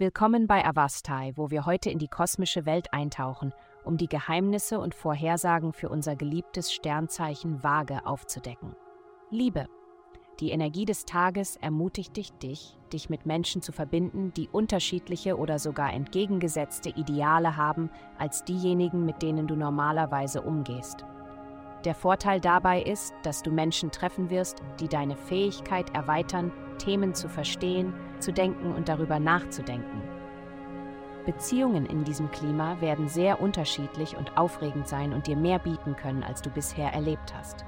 Willkommen bei Avastai, wo wir heute in die kosmische Welt eintauchen, um die Geheimnisse und Vorhersagen für unser geliebtes Sternzeichen Waage aufzudecken. Liebe. Die Energie des Tages ermutigt dich, dich, dich mit Menschen zu verbinden, die unterschiedliche oder sogar entgegengesetzte Ideale haben als diejenigen, mit denen du normalerweise umgehst. Der Vorteil dabei ist, dass du Menschen treffen wirst, die deine Fähigkeit erweitern, Themen zu verstehen, zu denken und darüber nachzudenken. Beziehungen in diesem Klima werden sehr unterschiedlich und aufregend sein und dir mehr bieten können, als du bisher erlebt hast.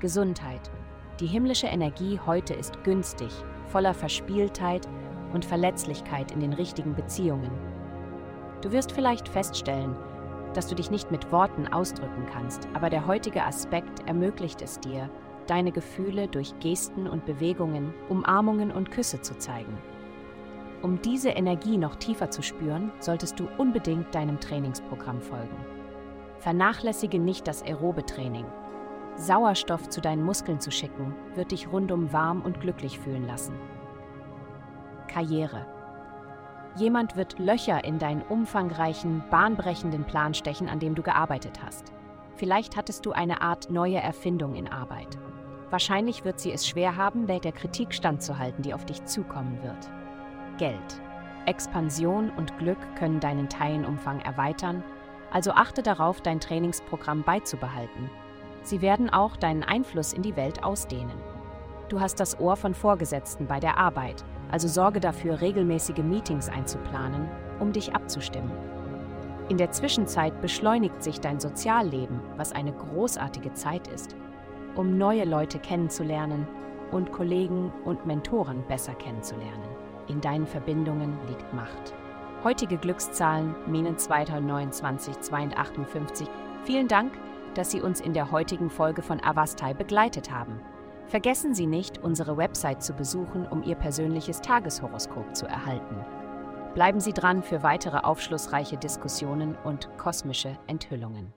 Gesundheit. Die himmlische Energie heute ist günstig, voller Verspieltheit und Verletzlichkeit in den richtigen Beziehungen. Du wirst vielleicht feststellen, dass du dich nicht mit Worten ausdrücken kannst, aber der heutige Aspekt ermöglicht es dir, deine Gefühle durch Gesten und Bewegungen, Umarmungen und Küsse zu zeigen. Um diese Energie noch tiefer zu spüren, solltest du unbedingt deinem Trainingsprogramm folgen. Vernachlässige nicht das aerobe Training. Sauerstoff zu deinen Muskeln zu schicken, wird dich rundum warm und glücklich fühlen lassen. Karriere. Jemand wird Löcher in deinen umfangreichen, bahnbrechenden Plan stechen, an dem du gearbeitet hast. Vielleicht hattest du eine Art neue Erfindung in Arbeit. Wahrscheinlich wird sie es schwer haben, der Kritik standzuhalten, die auf dich zukommen wird. Geld. Expansion und Glück können deinen Teilenumfang erweitern, also achte darauf, dein Trainingsprogramm beizubehalten. Sie werden auch deinen Einfluss in die Welt ausdehnen. Du hast das Ohr von Vorgesetzten bei der Arbeit, also sorge dafür, regelmäßige Meetings einzuplanen, um dich abzustimmen. In der Zwischenzeit beschleunigt sich dein Sozialleben, was eine großartige Zeit ist, um neue Leute kennenzulernen und Kollegen und Mentoren besser kennenzulernen. In deinen Verbindungen liegt Macht. Heutige Glückszahlen Minen 2029 258. Vielen Dank, dass Sie uns in der heutigen Folge von Avastai begleitet haben. Vergessen Sie nicht, unsere Website zu besuchen, um Ihr persönliches Tageshoroskop zu erhalten. Bleiben Sie dran für weitere aufschlussreiche Diskussionen und kosmische Enthüllungen.